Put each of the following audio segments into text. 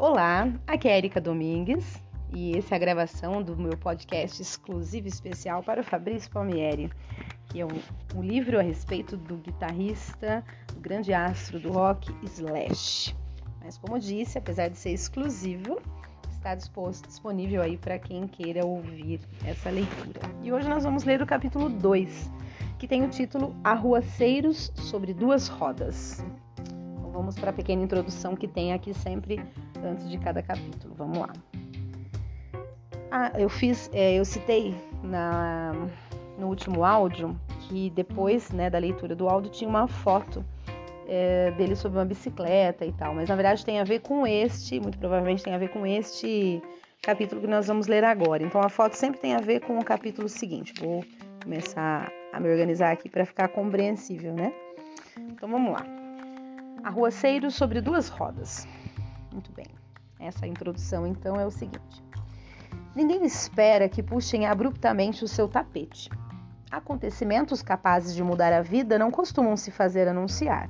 Olá, aqui é Erika Domingues e essa é a gravação do meu podcast exclusivo especial para o Fabrício Palmieri, que é um, um livro a respeito do guitarrista, do grande astro do rock, Slash. Mas como disse, apesar de ser exclusivo, está disposto, disponível aí para quem queira ouvir essa leitura. E hoje nós vamos ler o capítulo 2, que tem o título Arruaceiros sobre duas rodas. Então vamos para a pequena introdução que tem aqui sempre antes de cada capítulo. Vamos lá. Ah, eu fiz, é, eu citei na, no último áudio que depois né, da leitura do áudio tinha uma foto é, dele sobre uma bicicleta e tal, mas na verdade tem a ver com este, muito provavelmente tem a ver com este capítulo que nós vamos ler agora. Então a foto sempre tem a ver com o capítulo seguinte. Vou começar a me organizar aqui para ficar compreensível, né? Então vamos lá. Arruaceiros sobre duas rodas. Muito bem. Essa introdução então é o seguinte. Ninguém espera que puxem abruptamente o seu tapete. Acontecimentos capazes de mudar a vida não costumam se fazer anunciar.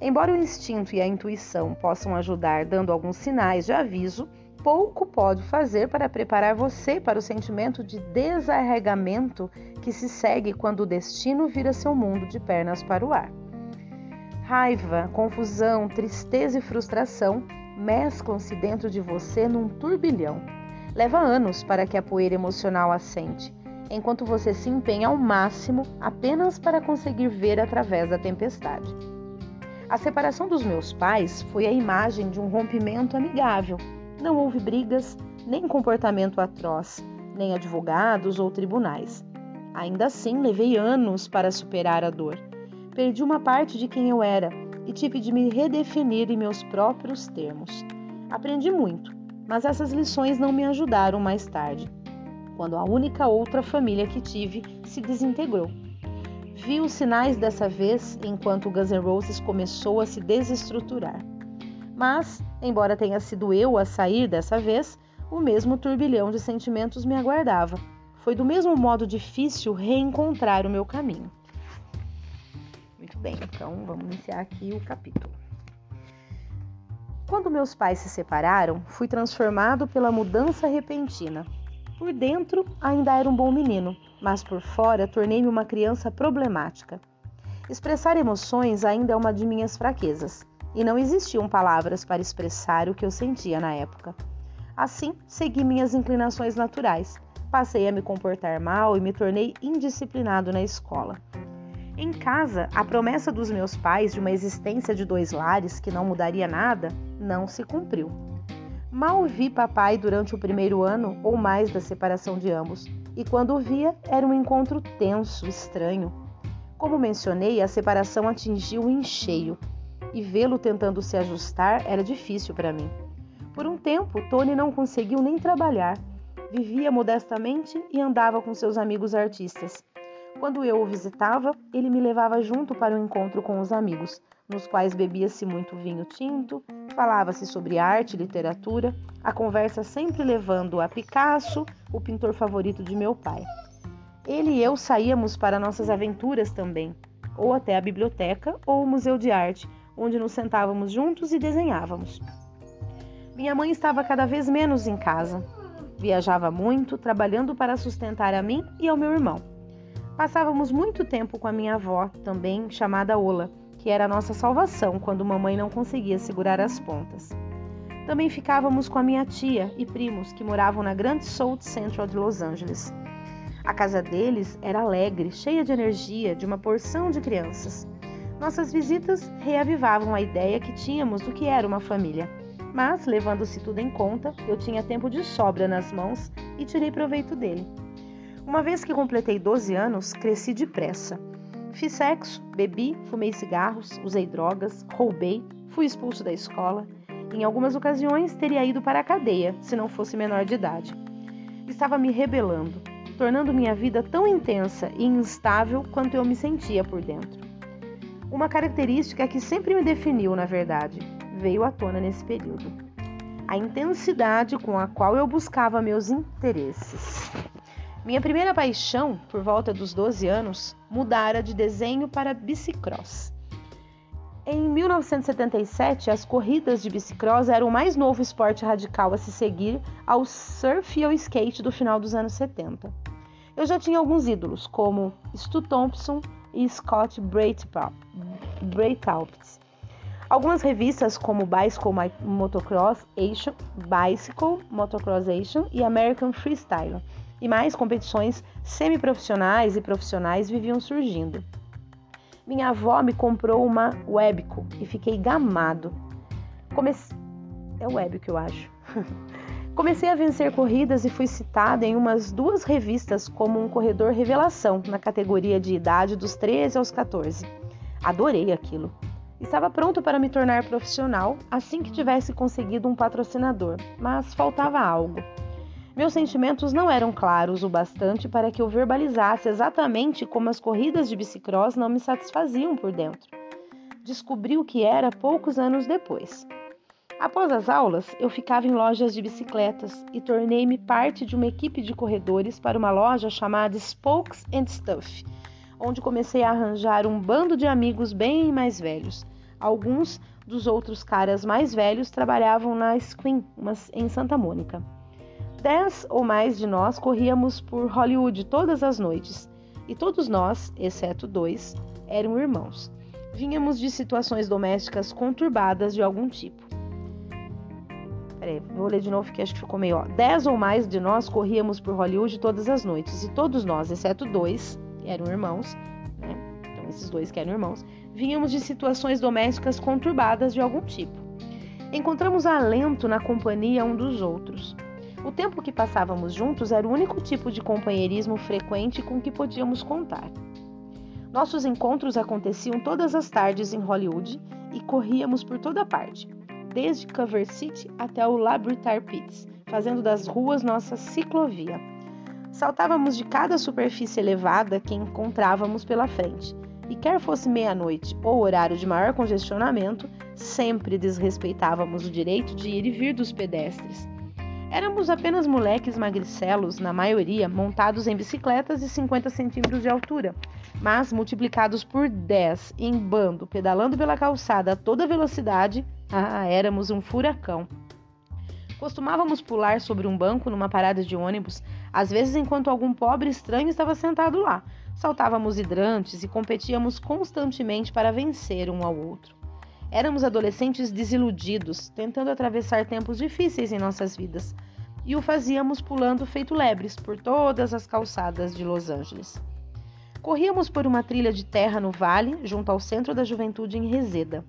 Embora o instinto e a intuição possam ajudar dando alguns sinais de aviso, pouco pode fazer para preparar você para o sentimento de desarregamento que se segue quando o destino vira seu mundo de pernas para o ar. Raiva, confusão, tristeza e frustração mesclam-se dentro de você num turbilhão. Leva anos para que a poeira emocional assente, enquanto você se empenha ao máximo apenas para conseguir ver através da tempestade. A separação dos meus pais foi a imagem de um rompimento amigável. Não houve brigas, nem comportamento atroz, nem advogados ou tribunais. Ainda assim, levei anos para superar a dor. Perdi uma parte de quem eu era e tive de me redefinir em meus próprios termos. Aprendi muito, mas essas lições não me ajudaram mais tarde, quando a única outra família que tive se desintegrou. Vi os sinais dessa vez enquanto Guns N' Roses começou a se desestruturar. Mas, embora tenha sido eu a sair dessa vez, o mesmo turbilhão de sentimentos me aguardava. Foi do mesmo modo difícil reencontrar o meu caminho. Bem, então vamos iniciar aqui o capítulo. Quando meus pais se separaram, fui transformado pela mudança repentina. Por dentro, ainda era um bom menino, mas por fora, tornei-me uma criança problemática. Expressar emoções ainda é uma de minhas fraquezas, e não existiam palavras para expressar o que eu sentia na época. Assim, segui minhas inclinações naturais. Passei a me comportar mal e me tornei indisciplinado na escola. Em casa, a promessa dos meus pais de uma existência de dois lares que não mudaria nada não se cumpriu. Mal vi papai durante o primeiro ano ou mais da separação de ambos, e quando o via, era um encontro tenso, estranho. Como mencionei, a separação atingiu em cheio, e vê-lo tentando se ajustar era difícil para mim. Por um tempo, Tony não conseguiu nem trabalhar. Vivia modestamente e andava com seus amigos artistas. Quando eu o visitava, ele me levava junto para o um encontro com os amigos, nos quais bebia-se muito vinho tinto, falava-se sobre arte e literatura, a conversa sempre levando a Picasso, o pintor favorito de meu pai. Ele e eu saíamos para nossas aventuras também, ou até a biblioteca ou o museu de arte, onde nos sentávamos juntos e desenhávamos. Minha mãe estava cada vez menos em casa. Viajava muito, trabalhando para sustentar a mim e ao meu irmão. Passávamos muito tempo com a minha avó, também chamada Ola, que era a nossa salvação quando mamãe não conseguia segurar as pontas. Também ficávamos com a minha tia e primos que moravam na grande South Central de Los Angeles. A casa deles era alegre, cheia de energia, de uma porção de crianças. Nossas visitas reavivavam a ideia que tínhamos do que era uma família. Mas, levando-se tudo em conta, eu tinha tempo de sobra nas mãos e tirei proveito dele. Uma vez que completei 12 anos, cresci depressa. Fiz sexo, bebi, fumei cigarros, usei drogas, roubei, fui expulso da escola. Em algumas ocasiões, teria ido para a cadeia se não fosse menor de idade. Estava me rebelando, tornando minha vida tão intensa e instável quanto eu me sentia por dentro. Uma característica que sempre me definiu, na verdade, veio à tona nesse período: a intensidade com a qual eu buscava meus interesses. Minha primeira paixão, por volta dos 12 anos, mudara de desenho para bicicross. Em 1977, as corridas de bicicross eram o mais novo esporte radical a se seguir ao surf e ao skate do final dos anos 70. Eu já tinha alguns ídolos, como Stu Thompson e Scott Breithaupt. Algumas revistas como Bicycle Motocross Asian, Bicycle Motocross Asian e American Freestyle, e mais competições semiprofissionais e profissionais viviam surgindo. Minha avó me comprou uma Webco e fiquei gamado. Comece... É Webco, eu acho. Comecei a vencer corridas e fui citada em umas duas revistas como um corredor revelação na categoria de idade dos 13 aos 14. Adorei aquilo. Estava pronto para me tornar profissional assim que tivesse conseguido um patrocinador, mas faltava algo. Meus sentimentos não eram claros o bastante para que eu verbalizasse exatamente como as corridas de bicicross não me satisfaziam por dentro. Descobri o que era poucos anos depois. Após as aulas, eu ficava em lojas de bicicletas e tornei-me parte de uma equipe de corredores para uma loja chamada Spokes and Stuff, onde comecei a arranjar um bando de amigos bem mais velhos. Alguns dos outros caras mais velhos trabalhavam na Squin, em Santa Mônica. Dez ou mais de nós corríamos por Hollywood todas as noites, e todos nós, exceto dois, eram irmãos. Vínhamos de situações domésticas conturbadas de algum tipo. Peraí, vou ler de novo que acho que ficou meio. Ó. Dez ou mais de nós corríamos por Hollywood todas as noites, e todos nós, exceto dois, eram irmãos, né? Então, esses dois que eram irmãos, vínhamos de situações domésticas conturbadas de algum tipo. Encontramos alento na companhia um dos outros. O tempo que passávamos juntos era o único tipo de companheirismo frequente com que podíamos contar. Nossos encontros aconteciam todas as tardes em Hollywood e corríamos por toda parte desde Cover City até o Labritar Pits, fazendo das ruas nossa ciclovia. Saltávamos de cada superfície elevada que encontrávamos pela frente, e quer fosse meia-noite ou horário de maior congestionamento, sempre desrespeitávamos o direito de ir e vir dos pedestres. Éramos apenas moleques magricelos, na maioria montados em bicicletas de 50 centímetros de altura, mas multiplicados por 10 em bando, pedalando pela calçada a toda velocidade, ah, éramos um furacão. Costumávamos pular sobre um banco numa parada de ônibus, às vezes enquanto algum pobre estranho estava sentado lá. Saltávamos hidrantes e competíamos constantemente para vencer um ao outro. Éramos adolescentes desiludidos, tentando atravessar tempos difíceis em nossas vidas, e o fazíamos pulando feito lebres por todas as calçadas de Los Angeles. Corríamos por uma trilha de terra no vale, junto ao centro da juventude em Reseda.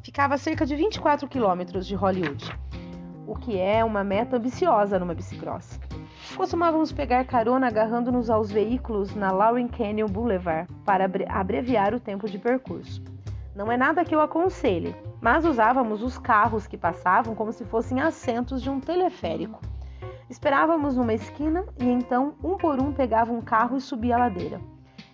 Ficava a cerca de 24 quilômetros de Hollywood, o que é uma meta ambiciosa numa bicicross. Costumávamos pegar carona agarrando-nos aos veículos na Lauren Canyon Boulevard para abreviar o tempo de percurso. Não é nada que eu aconselhe, mas usávamos os carros que passavam como se fossem assentos de um teleférico. Esperávamos numa esquina e então, um por um, pegava um carro e subia a ladeira.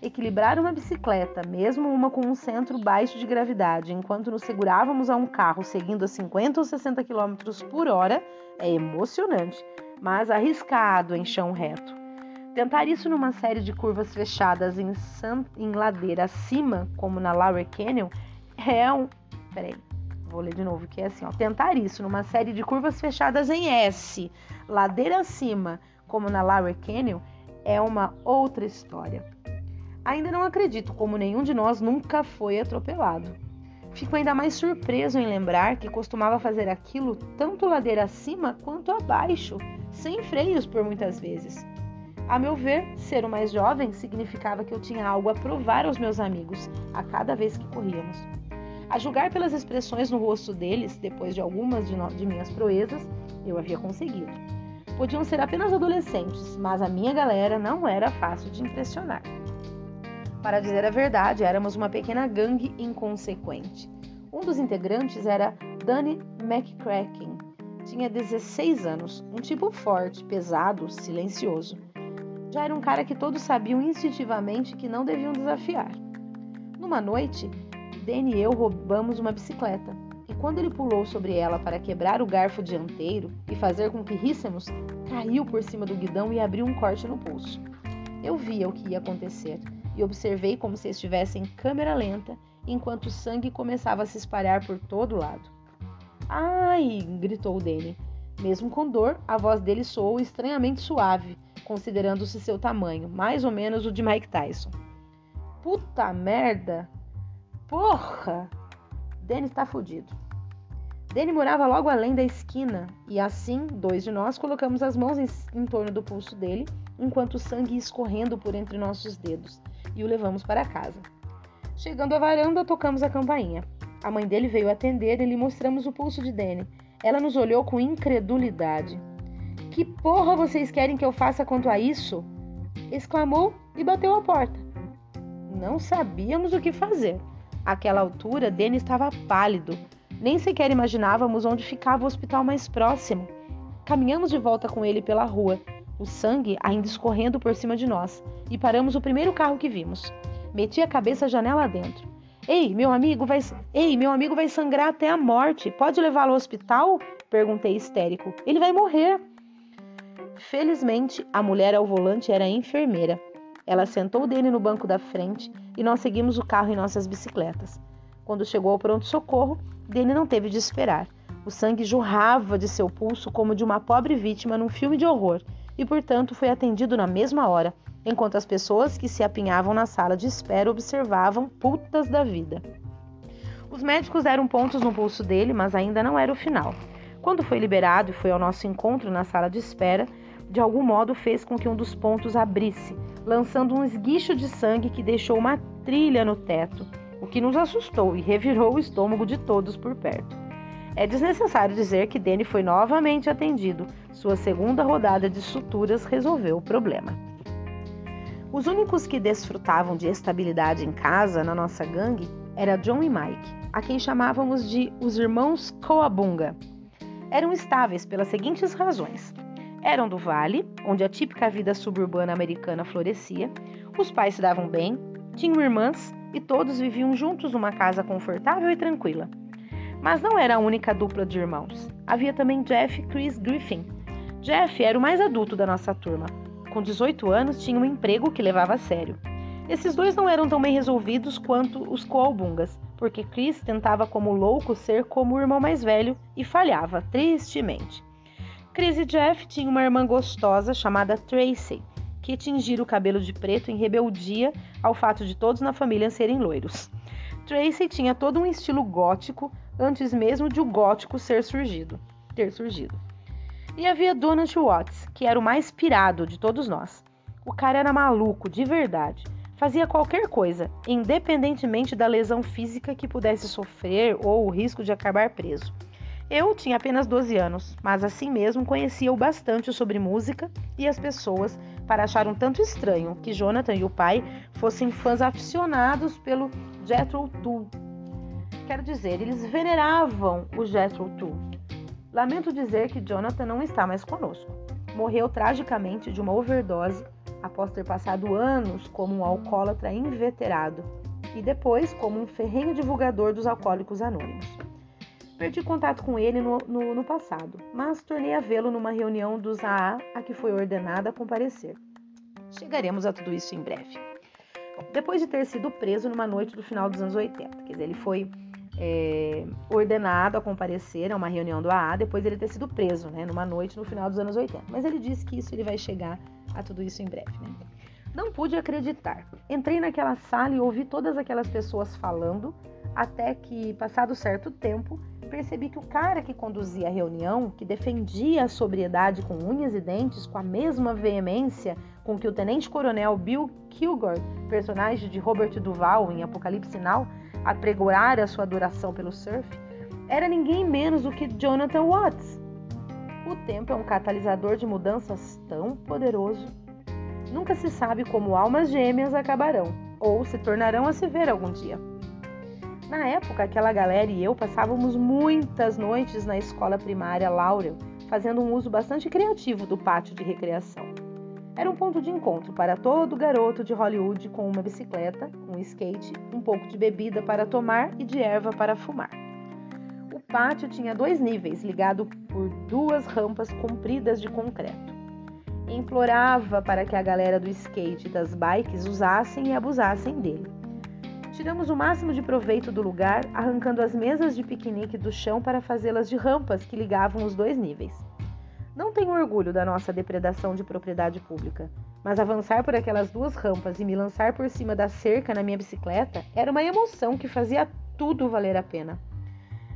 Equilibrar uma bicicleta, mesmo uma com um centro baixo de gravidade, enquanto nos segurávamos a um carro seguindo a 50 ou 60 km por hora, é emocionante, mas arriscado em chão reto. Tentar isso numa série de curvas fechadas em, em ladeira acima, como na Lower Canyon, é um. Peraí, vou ler de novo, que é assim: ó. tentar isso numa série de curvas fechadas em S, ladeira acima, como na Lower Canyon, é uma outra história. Ainda não acredito como nenhum de nós nunca foi atropelado. Fico ainda mais surpreso em lembrar que costumava fazer aquilo tanto ladeira acima quanto abaixo, sem freios por muitas vezes. A meu ver, ser o mais jovem significava que eu tinha algo a provar aos meus amigos a cada vez que corríamos. A julgar pelas expressões no rosto deles, depois de algumas de, de minhas proezas, eu havia conseguido. Podiam ser apenas adolescentes, mas a minha galera não era fácil de impressionar. Para dizer a verdade, éramos uma pequena gangue inconsequente. Um dos integrantes era Danny McCracken. Tinha 16 anos, um tipo forte, pesado, silencioso. Já era um cara que todos sabiam instintivamente que não deviam desafiar. Numa noite, Danny e eu roubamos uma bicicleta, e quando ele pulou sobre ela para quebrar o garfo dianteiro e fazer com que ríssemos, caiu por cima do guidão e abriu um corte no pulso. Eu via o que ia acontecer e observei como se estivesse em câmera lenta enquanto o sangue começava a se espalhar por todo lado. Ai! gritou Danny. Mesmo com dor, a voz dele soou estranhamente suave, considerando-se seu tamanho, mais ou menos o de Mike Tyson. Puta merda! Porra! Danny está fudido. Danny morava logo além da esquina, e assim, dois de nós colocamos as mãos em, em torno do pulso dele, enquanto o sangue ia escorrendo por entre nossos dedos, e o levamos para casa. Chegando à varanda, tocamos a campainha. A mãe dele veio atender e lhe mostramos o pulso de Danny. Ela nos olhou com incredulidade. Que porra vocês querem que eu faça quanto a isso? exclamou e bateu a porta. Não sabíamos o que fazer. Àquela altura, Danny estava pálido. Nem sequer imaginávamos onde ficava o hospital mais próximo. Caminhamos de volta com ele pela rua, o sangue ainda escorrendo por cima de nós, e paramos o primeiro carro que vimos. Meti a cabeça janela dentro. Ei, meu amigo vai. Ei, meu amigo vai sangrar até a morte. Pode levá-lo ao hospital? Perguntei histérico. Ele vai morrer. Felizmente, a mulher ao volante era enfermeira. Ela sentou dele no banco da frente e nós seguimos o carro em nossas bicicletas. Quando chegou ao pronto-socorro, Dene não teve de esperar. O sangue jorrava de seu pulso como de uma pobre vítima num filme de horror e, portanto, foi atendido na mesma hora, enquanto as pessoas que se apinhavam na sala de espera observavam putas da vida. Os médicos deram pontos no pulso dele, mas ainda não era o final. Quando foi liberado e foi ao nosso encontro na sala de espera, de algum modo fez com que um dos pontos abrisse, lançando um esguicho de sangue que deixou uma trilha no teto, o que nos assustou e revirou o estômago de todos por perto. É desnecessário dizer que Danny foi novamente atendido. Sua segunda rodada de suturas resolveu o problema. Os únicos que desfrutavam de estabilidade em casa na nossa gangue era John e Mike, a quem chamávamos de os irmãos Coabunga. Eram estáveis pelas seguintes razões: eram do vale, onde a típica vida suburbana americana florescia, os pais se davam bem, tinham irmãs e todos viviam juntos numa casa confortável e tranquila. Mas não era a única dupla de irmãos. Havia também Jeff e Chris Griffin. Jeff era o mais adulto da nossa turma, com 18 anos, tinha um emprego que levava a sério. Esses dois não eram tão bem resolvidos quanto os coalbungas, porque Chris tentava como louco ser como o irmão mais velho e falhava tristemente. Chris e Jeff tinham uma irmã gostosa chamada Tracy, que tingira o cabelo de preto em rebeldia ao fato de todos na família serem loiros. Tracy tinha todo um estilo gótico antes mesmo de o gótico ser surgido, ter surgido. E havia Donald Watts, que era o mais pirado de todos nós. O cara era maluco, de verdade. Fazia qualquer coisa, independentemente da lesão física que pudesse sofrer ou o risco de acabar preso. Eu tinha apenas 12 anos, mas assim mesmo conhecia o bastante sobre música e as pessoas para achar um tanto estranho que Jonathan e o pai fossem fãs aficionados pelo Jethro Tull. Quero dizer, eles veneravam o Jethro Tull. Lamento dizer que Jonathan não está mais conosco. Morreu tragicamente de uma overdose após ter passado anos como um alcoólatra inveterado e depois como um ferrenho divulgador dos alcoólicos anônimos. Perdi contato com ele no, no, no passado, mas tornei a vê-lo numa reunião dos AA a que foi ordenada a comparecer. Chegaremos a tudo isso em breve. Depois de ter sido preso numa noite do final dos anos 80, quer dizer, ele foi é, ordenado a comparecer a uma reunião do AA depois de ele ter sido preso, né, numa noite no final dos anos 80. Mas ele disse que isso ele vai chegar a tudo isso em breve. Né? Não pude acreditar. Entrei naquela sala e ouvi todas aquelas pessoas falando, até que, passado certo tempo, percebi que o cara que conduzia a reunião, que defendia a sobriedade com unhas e dentes, com a mesma veemência com que o tenente-coronel Bill Kilgore, personagem de Robert Duval em Apocalipse Now, apregoar a sua adoração pelo surf, era ninguém menos do que Jonathan Watts. O tempo é um catalisador de mudanças tão poderoso. Nunca se sabe como almas gêmeas acabarão, ou se tornarão a se ver algum dia. Na época, aquela galera e eu passávamos muitas noites na escola primária Laurel, fazendo um uso bastante criativo do pátio de recreação. Era um ponto de encontro para todo garoto de Hollywood com uma bicicleta, um skate, um pouco de bebida para tomar e de erva para fumar. O pátio tinha dois níveis, ligado por duas rampas compridas de concreto. Implorava para que a galera do skate e das bikes usassem e abusassem dele. Tiramos o máximo de proveito do lugar, arrancando as mesas de piquenique do chão para fazê-las de rampas que ligavam os dois níveis. Não tenho orgulho da nossa depredação de propriedade pública, mas avançar por aquelas duas rampas e me lançar por cima da cerca na minha bicicleta era uma emoção que fazia tudo valer a pena.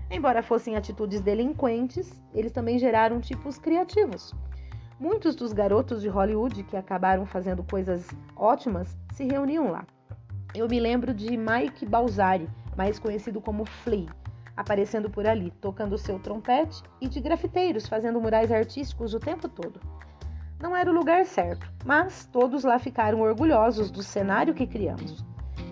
Embora fossem atitudes delinquentes, eles também geraram tipos criativos. Muitos dos garotos de Hollywood que acabaram fazendo coisas ótimas se reuniam lá. Eu me lembro de Mike Balzari, mais conhecido como Flea, aparecendo por ali, tocando seu trompete, e de grafiteiros fazendo murais artísticos o tempo todo. Não era o lugar certo, mas todos lá ficaram orgulhosos do cenário que criamos.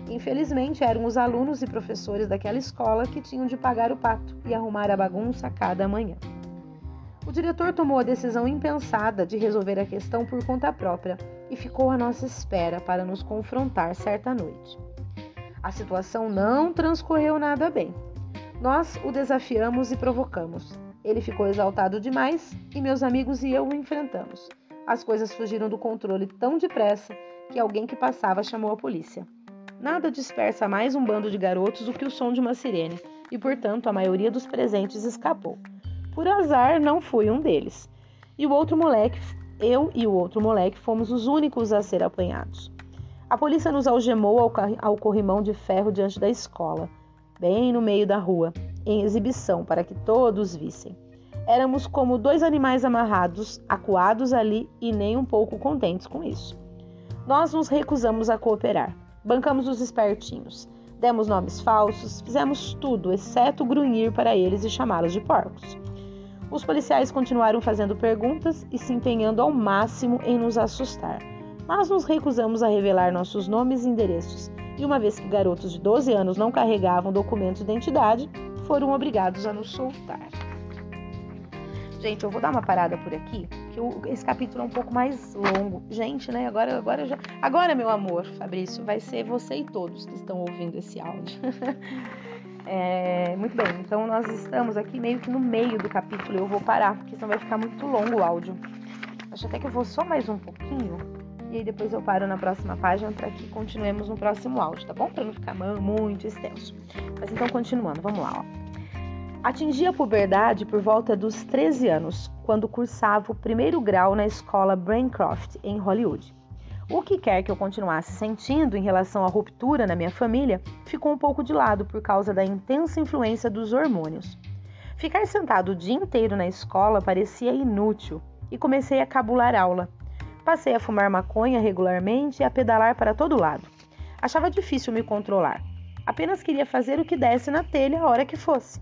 Infelizmente, eram os alunos e professores daquela escola que tinham de pagar o pato e arrumar a bagunça cada manhã. O diretor tomou a decisão impensada de resolver a questão por conta própria e ficou à nossa espera para nos confrontar certa noite. A situação não transcorreu nada bem. Nós o desafiamos e provocamos. Ele ficou exaltado demais e meus amigos e eu o enfrentamos. As coisas fugiram do controle tão depressa que alguém que passava chamou a polícia. Nada dispersa mais um bando de garotos do que o som de uma sirene, e portanto a maioria dos presentes escapou. Por azar, não fui um deles. E o outro moleque, eu e o outro moleque fomos os únicos a ser apanhados. A polícia nos algemou ao, ao corrimão de ferro diante da escola, bem no meio da rua, em exibição para que todos vissem. Éramos como dois animais amarrados, acuados ali e nem um pouco contentes com isso. Nós nos recusamos a cooperar. Bancamos os espertinhos. Demos nomes falsos, fizemos tudo, exceto grunhir para eles e chamá-los de porcos. Os policiais continuaram fazendo perguntas e se empenhando ao máximo em nos assustar, mas nos recusamos a revelar nossos nomes e endereços, e uma vez que garotos de 12 anos não carregavam documentos de identidade, foram obrigados a nos soltar. Gente, eu vou dar uma parada por aqui, que esse capítulo é um pouco mais longo. Gente, né? Agora, agora já. Agora, meu amor, Fabrício, vai ser você e todos que estão ouvindo esse áudio. é, muito bem, então nós estamos aqui meio que no meio do capítulo. Eu vou parar, porque senão vai ficar muito longo o áudio. Acho até que eu vou só mais um pouquinho. E aí depois eu paro na próxima página para que continuemos no próximo áudio, tá bom? Para não ficar muito extenso. Mas então, continuando, vamos lá, ó. Atingi a puberdade por volta dos 13 anos, quando cursava o primeiro grau na escola Braincroft, em Hollywood. O que quer que eu continuasse sentindo em relação à ruptura na minha família ficou um pouco de lado por causa da intensa influência dos hormônios. Ficar sentado o dia inteiro na escola parecia inútil e comecei a cabular aula. Passei a fumar maconha regularmente e a pedalar para todo lado. Achava difícil me controlar. Apenas queria fazer o que desse na telha a hora que fosse.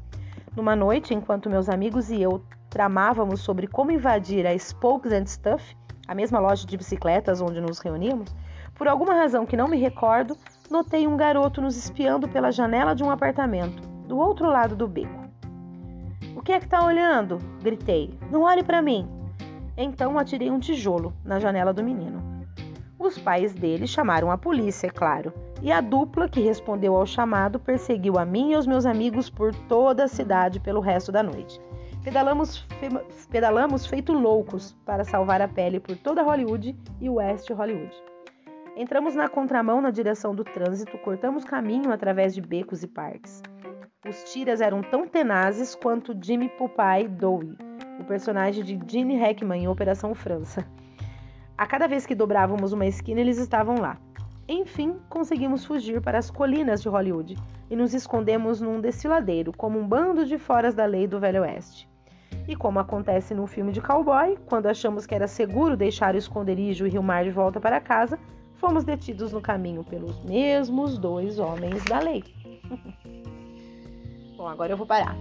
Numa noite, enquanto meus amigos e eu tramávamos sobre como invadir a Spokes and Stuff, a mesma loja de bicicletas onde nos reuníamos, por alguma razão que não me recordo, notei um garoto nos espiando pela janela de um apartamento, do outro lado do beco. O que é que tá olhando? gritei. Não olhe para mim. Então atirei um tijolo na janela do menino. Os pais dele chamaram a polícia, é claro, e a dupla que respondeu ao chamado perseguiu a mim e aos meus amigos por toda a cidade pelo resto da noite. Pedalamos, pedalamos feito loucos para salvar a pele por toda Hollywood e West Hollywood. Entramos na contramão na direção do trânsito, cortamos caminho através de becos e parques. Os tiras eram tão tenazes quanto Jimmy Popeye Dowie, o personagem de Gene Hackman em Operação França. A cada vez que dobrávamos uma esquina, eles estavam lá. Enfim, conseguimos fugir para as colinas de Hollywood e nos escondemos num desfiladeiro, como um bando de foras da lei do Velho Oeste. E como acontece no filme de cowboy, quando achamos que era seguro deixar o esconderijo e rimar de volta para casa, fomos detidos no caminho pelos mesmos dois homens da lei. Bom, agora eu vou parar.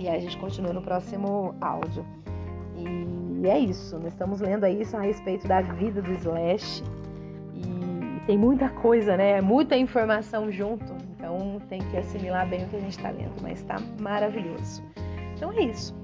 E aí a gente continua no próximo áudio. E é isso, nós estamos lendo aí a respeito da vida do Slash tem muita coisa, né? Muita informação junto. Então tem que assimilar bem o que a gente está lendo, mas está maravilhoso. Então é isso.